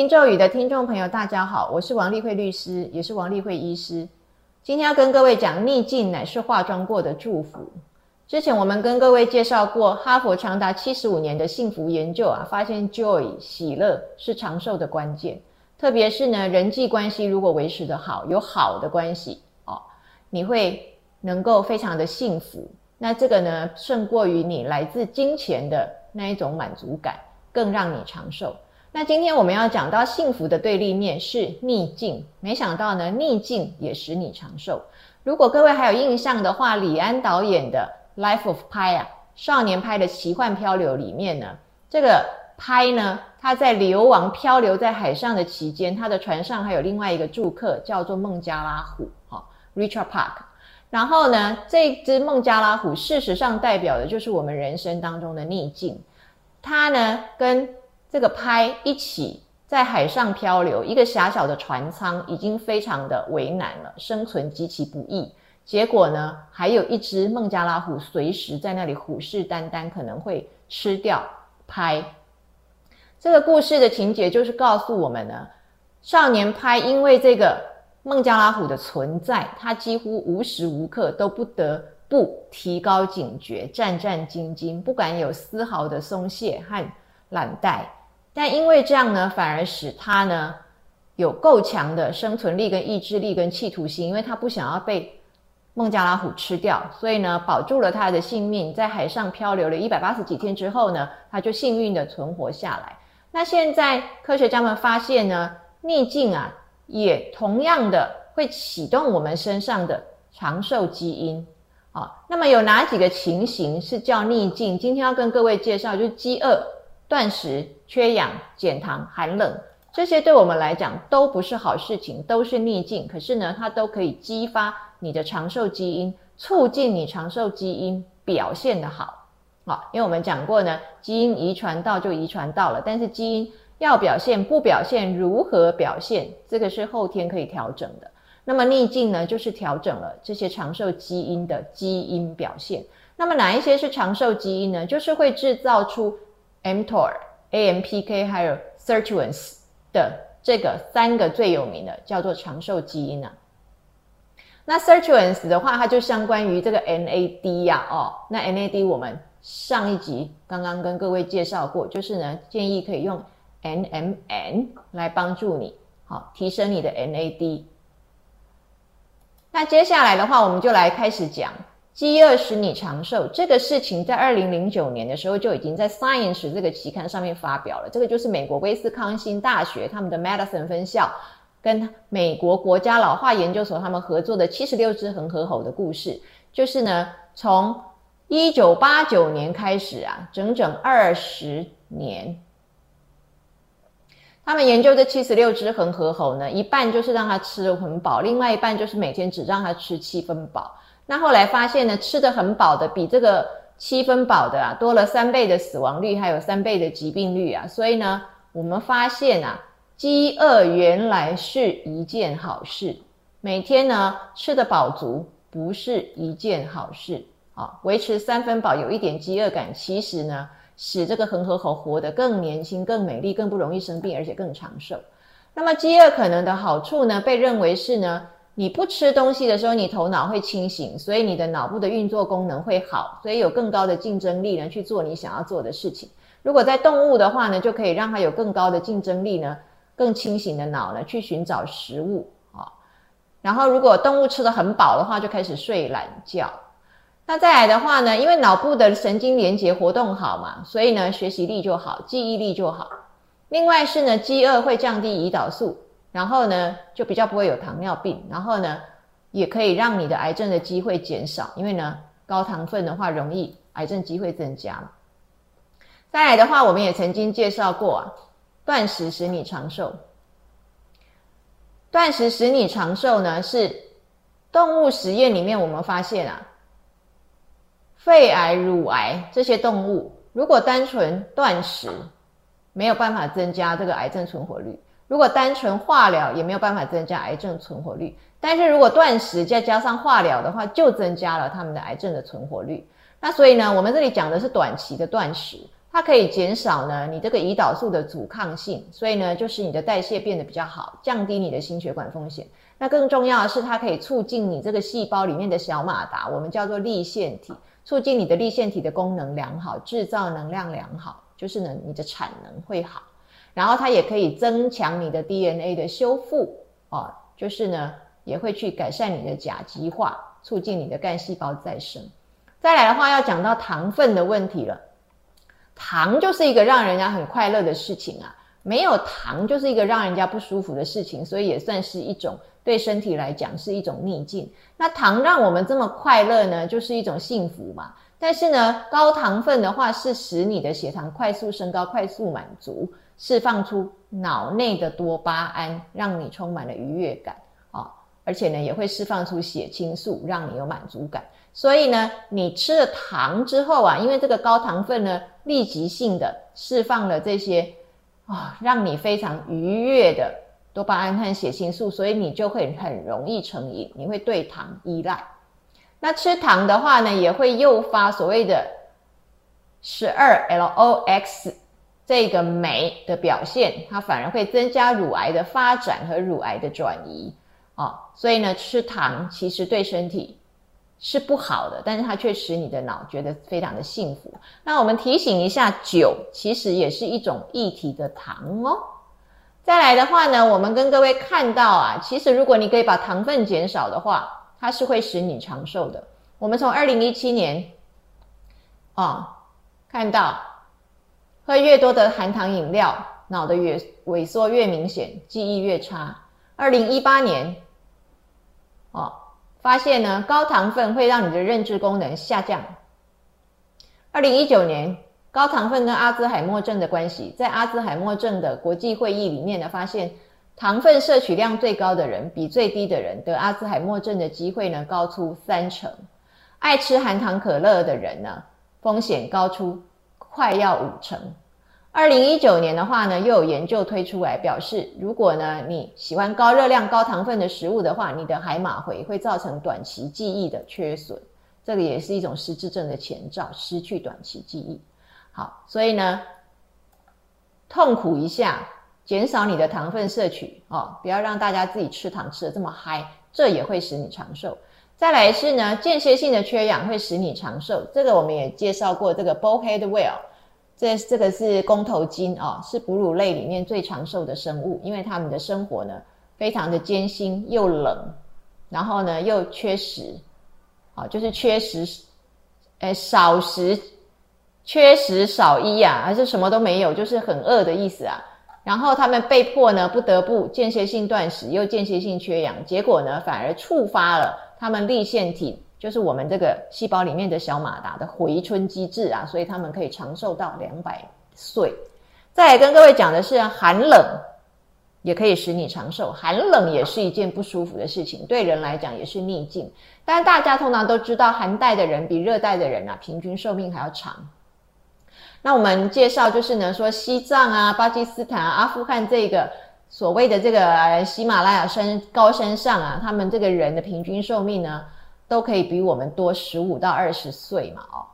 灵咒语的听众朋友，大家好，我是王丽慧律师，也是王丽慧医师。今天要跟各位讲，逆境乃是化妆过的祝福。之前我们跟各位介绍过，哈佛长达七十五年的幸福研究啊，发现 joy 喜乐是长寿的关键。特别是呢，人际关系如果维持的好，有好的关系哦，你会能够非常的幸福。那这个呢，胜过于你来自金钱的那一种满足感，更让你长寿。那今天我们要讲到幸福的对立面是逆境，没想到呢，逆境也使你长寿。如果各位还有印象的话，李安导演的《Life of Pi》啊，少年拍的奇幻漂流里面呢，这个拍呢，他在流亡漂流在海上的期间，他的船上还有另外一个住客叫做孟加拉虎，哈，Richard Park。然后呢，这只孟加拉虎事实上代表的就是我们人生当中的逆境，它呢跟这个拍一起在海上漂流，一个狭小的船舱已经非常的为难了，生存极其不易。结果呢，还有一只孟加拉虎随时在那里虎视眈眈，可能会吃掉拍。这个故事的情节就是告诉我们呢，少年拍因为这个孟加拉虎的存在，他几乎无时无刻都不得不提高警觉，战战兢兢，不敢有丝毫的松懈和懒怠。但因为这样呢，反而使他呢有够强的生存力、跟意志力、跟企图心，因为他不想要被孟加拉虎吃掉，所以呢保住了他的性命，在海上漂流了一百八十几天之后呢，他就幸运的存活下来。那现在科学家们发现呢，逆境啊也同样的会启动我们身上的长寿基因啊。那么有哪几个情形是叫逆境？今天要跟各位介绍，就是饥饿。断食、缺氧、减糖、寒冷，这些对我们来讲都不是好事情，都是逆境。可是呢，它都可以激发你的长寿基因，促进你长寿基因表现的好。好，因为我们讲过呢，基因遗传到就遗传到了，但是基因要表现不表现，如何表现，这个是后天可以调整的。那么逆境呢，就是调整了这些长寿基因的基因表现。那么哪一些是长寿基因呢？就是会制造出。mTOR、AMPK 还有 Sirtuins 的这个三个最有名的叫做长寿基因啊。那 Sirtuins 的话，它就相关于这个 NAD 呀，哦，那 NAD 我们上一集刚刚跟各位介绍过，就是呢建议可以用 NMN 来帮助你，好提升你的 NAD。那接下来的话，我们就来开始讲。饥饿使你长寿，这个事情在二零零九年的时候就已经在 Science 这个期刊上面发表了。这个就是美国威斯康星大学他们的 Medicine 分校跟美国国家老化研究所他们合作的七十六只恒河猴的故事。就是呢，从一九八九年开始啊，整整二十年，他们研究这七十六只恒河猴呢，一半就是让它吃的很饱，另外一半就是每天只让它吃七分饱。那后来发现呢，吃的很饱的比这个七分饱的啊多了三倍的死亡率，还有三倍的疾病率啊。所以呢，我们发现啊，饥饿原来是一件好事。每天呢吃的饱足不是一件好事啊。维持三分饱，有一点饥饿感，其实呢使这个恒河猴活得更年轻、更美丽、更不容易生病，而且更长寿。那么饥饿可能的好处呢，被认为是呢。你不吃东西的时候，你头脑会清醒，所以你的脑部的运作功能会好，所以有更高的竞争力呢去做你想要做的事情。如果在动物的话呢，就可以让它有更高的竞争力呢，更清醒的脑呢去寻找食物啊。然后如果动物吃的很饱的话，就开始睡懒觉。那再来的话呢，因为脑部的神经连接活动好嘛，所以呢学习力就好，记忆力就好。另外是呢，饥饿会降低胰岛素。然后呢，就比较不会有糖尿病，然后呢，也可以让你的癌症的机会减少，因为呢，高糖分的话容易癌症机会增加嘛。再来的话，我们也曾经介绍过啊，断食使你长寿。断食使你长寿呢，是动物实验里面我们发现啊，肺癌、乳癌这些动物，如果单纯断食，没有办法增加这个癌症存活率。如果单纯化疗也没有办法增加癌症存活率，但是如果断食再加上化疗的话，就增加了他们的癌症的存活率。那所以呢，我们这里讲的是短期的断食，它可以减少呢你这个胰岛素的阻抗性，所以呢就使你的代谢变得比较好，降低你的心血管风险。那更重要的是，它可以促进你这个细胞里面的小马达，我们叫做立腺体，促进你的立腺体的功能良好，制造能量良好，就是呢你的产能会好。然后它也可以增强你的 DNA 的修复哦，就是呢也会去改善你的甲基化，促进你的干细胞再生。再来的话，要讲到糖分的问题了。糖就是一个让人家很快乐的事情啊，没有糖就是一个让人家不舒服的事情，所以也算是一种。对身体来讲是一种逆境。那糖让我们这么快乐呢，就是一种幸福嘛。但是呢，高糖分的话是使你的血糖快速升高、快速满足，释放出脑内的多巴胺，让你充满了愉悦感啊。而且呢，也会释放出血清素，让你有满足感。所以呢，你吃了糖之后啊，因为这个高糖分呢，立即性的释放了这些啊，让你非常愉悦的。多巴胺和血清素，所以你就会很容易成瘾，你会对糖依赖。那吃糖的话呢，也会诱发所谓的十二 LOX 这个酶的表现，它反而会增加乳癌的发展和乳癌的转移啊。所以呢，吃糖其实对身体是不好的，但是它却使你的脑觉得非常的幸福。那我们提醒一下，酒其实也是一种液体的糖哦。再来的话呢，我们跟各位看到啊，其实如果你可以把糖分减少的话，它是会使你长寿的。我们从二零一七年啊看到，喝越多的含糖饮料，脑的越萎缩越明显，记忆越差。二零一八年哦，发现呢高糖分会让你的认知功能下降。二零一九年。高糖分跟阿兹海默症的关系，在阿兹海默症的国际会议里面呢，发现糖分摄取量最高的人比最低的人得阿兹海默症的机会呢高出三成。爱吃含糖可乐的人呢，风险高出快要五成。二零一九年的话呢，又有研究推出来表示，如果呢你喜欢高热量、高糖分的食物的话，你的海马回会造成短期记忆的缺损，这个也是一种失智症的前兆，失去短期记忆。好，所以呢，痛苦一下，减少你的糖分摄取哦，不要让大家自己吃糖吃的这么嗨，这也会使你长寿。再来是呢，间歇性的缺氧会使你长寿，这个我们也介绍过，这个 bullhead whale，这这个是公头鲸哦，是哺乳类里面最长寿的生物，因为它们的生活呢非常的艰辛又冷，然后呢又缺食，好，就是缺食，哎，少食。缺食少衣啊，还是什么都没有，就是很饿的意思啊。然后他们被迫呢，不得不间歇性断食，又间歇性缺氧，结果呢，反而触发了他们立腺体，就是我们这个细胞里面的小马达的回春机制啊，所以他们可以长寿到两百岁。再来跟各位讲的是，寒冷也可以使你长寿，寒冷也是一件不舒服的事情，对人来讲也是逆境。但大家通常都知道，寒带的人比热带的人啊，平均寿命还要长。那我们介绍就是呢，说西藏啊、巴基斯坦啊、阿富汗这个所谓的这个喜马拉雅山高山上啊，他们这个人的平均寿命呢，都可以比我们多十五到二十岁嘛，哦。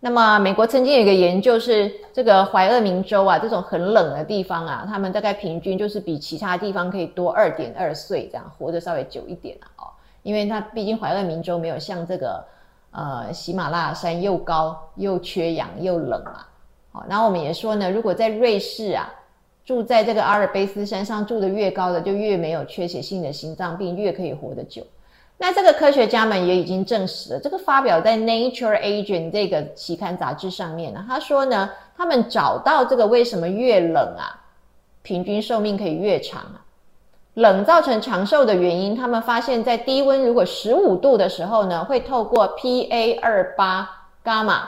那么美国曾经有一个研究是，这个怀俄明州啊，这种很冷的地方啊，他们大概平均就是比其他地方可以多二点二岁，这样活得稍微久一点啊，哦。因为它毕竟怀俄明州没有像这个呃喜马拉雅山又高又缺氧又冷啊。然后我们也说呢，如果在瑞士啊，住在这个阿尔卑斯山上住的越高的，就越没有缺血性的心脏病，越可以活得久。那这个科学家们也已经证实了，这个发表在《Nature Aging》这个期刊杂志上面呢。他说呢，他们找到这个为什么越冷啊，平均寿命可以越长啊？冷造成长寿的原因，他们发现，在低温如果十五度的时候呢，会透过 PA 二八伽马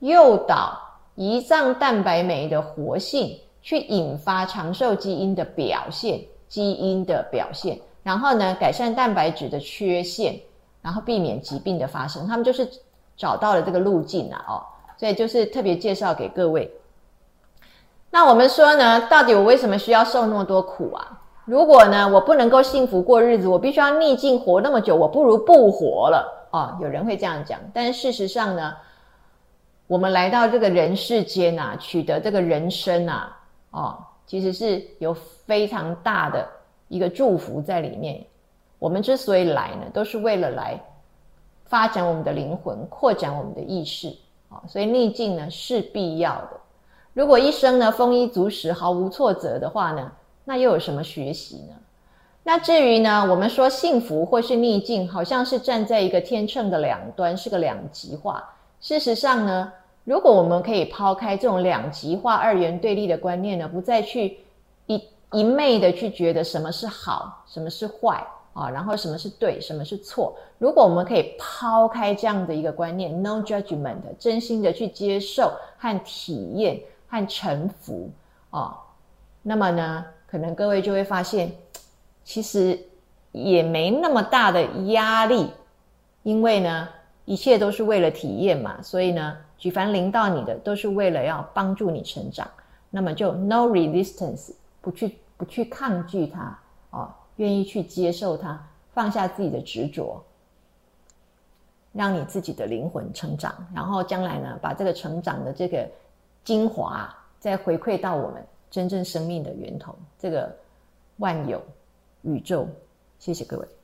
诱导。胰脏蛋白酶的活性去引发长寿基因的表现，基因的表现，然后呢，改善蛋白质的缺陷，然后避免疾病的发生。他们就是找到了这个路径啊，哦，所以就是特别介绍给各位。那我们说呢，到底我为什么需要受那么多苦啊？如果呢，我不能够幸福过日子，我必须要逆境活那么久，我不如不活了哦。有人会这样讲，但事实上呢？我们来到这个人世间啊，取得这个人生啊，哦，其实是有非常大的一个祝福在里面。我们之所以来呢，都是为了来发展我们的灵魂，扩展我们的意识啊。所以逆境呢是必要的。如果一生呢丰衣足食，毫无挫折的话呢，那又有什么学习呢？那至于呢，我们说幸福或是逆境，好像是站在一个天秤的两端，是个两极化。事实上呢，如果我们可以抛开这种两极化、二元对立的观念呢，不再去一一昧的去觉得什么是好，什么是坏啊，然后什么是对，什么是错。如果我们可以抛开这样的一个观念，no judgment，真心的去接受和体验和臣服啊，那么呢，可能各位就会发现，其实也没那么大的压力，因为呢。一切都是为了体验嘛，所以呢，举凡临到你的，都是为了要帮助你成长。那么就 no resistance，不去不去抗拒它，哦，愿意去接受它，放下自己的执着，让你自己的灵魂成长，然后将来呢，把这个成长的这个精华再回馈到我们真正生命的源头，这个万有宇宙。谢谢各位。